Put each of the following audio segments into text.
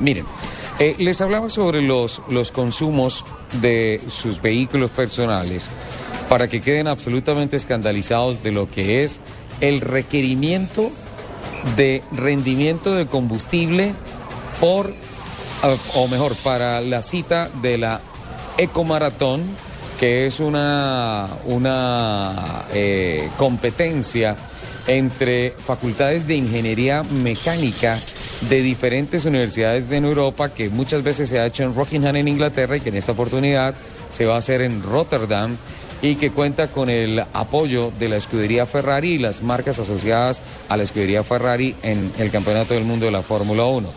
Miren, eh, les hablaba sobre los, los consumos de sus vehículos personales para que queden absolutamente escandalizados de lo que es el requerimiento de rendimiento de combustible por, o mejor, para la cita de la Ecomaratón, que es una, una eh, competencia entre facultades de ingeniería mecánica de diferentes universidades en Europa que muchas veces se ha hecho en Rockingham en Inglaterra y que en esta oportunidad se va a hacer en Rotterdam y que cuenta con el apoyo de la escudería Ferrari y las marcas asociadas a la escudería Ferrari en el Campeonato del Mundo de la Fórmula 1.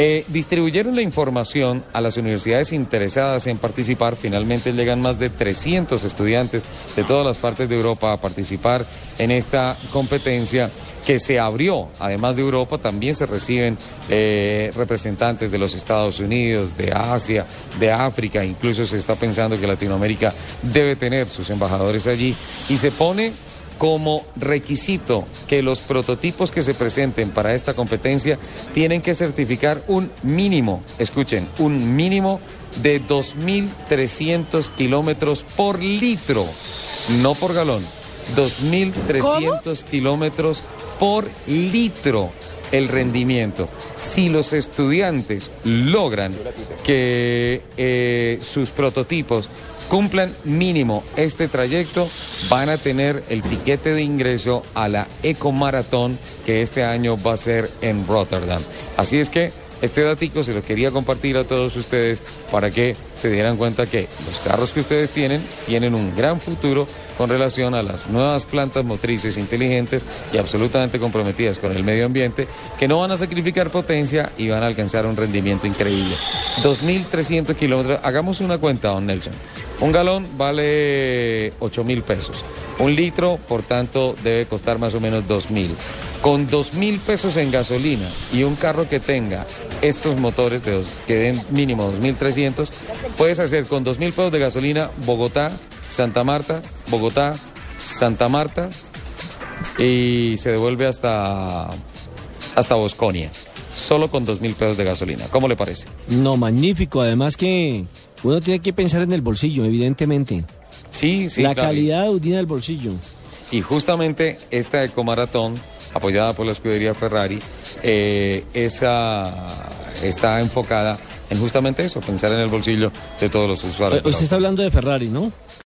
Eh, distribuyeron la información a las universidades interesadas en participar. Finalmente llegan más de 300 estudiantes de todas las partes de Europa a participar en esta competencia que se abrió. Además de Europa, también se reciben eh, representantes de los Estados Unidos, de Asia, de África. Incluso se está pensando que Latinoamérica debe tener sus embajadores allí. Y se pone como requisito que los prototipos que se presenten para esta competencia tienen que certificar un mínimo, escuchen, un mínimo de 2.300 kilómetros por litro, no por galón, 2.300 kilómetros por litro el rendimiento. Si los estudiantes logran que eh, sus prototipos cumplan mínimo este trayecto, van a tener el tiquete de ingreso a la Ecomaratón que este año va a ser en Rotterdam. Así es que este datico se lo quería compartir a todos ustedes para que se dieran cuenta que los carros que ustedes tienen tienen un gran futuro con relación a las nuevas plantas motrices inteligentes y absolutamente comprometidas con el medio ambiente, que no van a sacrificar potencia y van a alcanzar un rendimiento increíble. 2.300 kilómetros, hagamos una cuenta, don Nelson. Un galón vale 8 mil pesos. Un litro, por tanto, debe costar más o menos 2 mil. Con 2 mil pesos en gasolina y un carro que tenga estos motores de que den mínimo 2.300, puedes hacer con 2 mil pesos de gasolina Bogotá, Santa Marta, Bogotá, Santa Marta y se devuelve hasta, hasta Bosconia. Solo con 2 mil pesos de gasolina. ¿Cómo le parece? No, magnífico. Además que uno tiene que pensar en el bolsillo, evidentemente. Sí, sí. La calidad udina del bolsillo. Y justamente esta ecomaratón, apoyada por la escudería Ferrari, eh, esa está enfocada en justamente eso, pensar en el bolsillo de todos los usuarios. Usted está hablando de Ferrari, ¿no?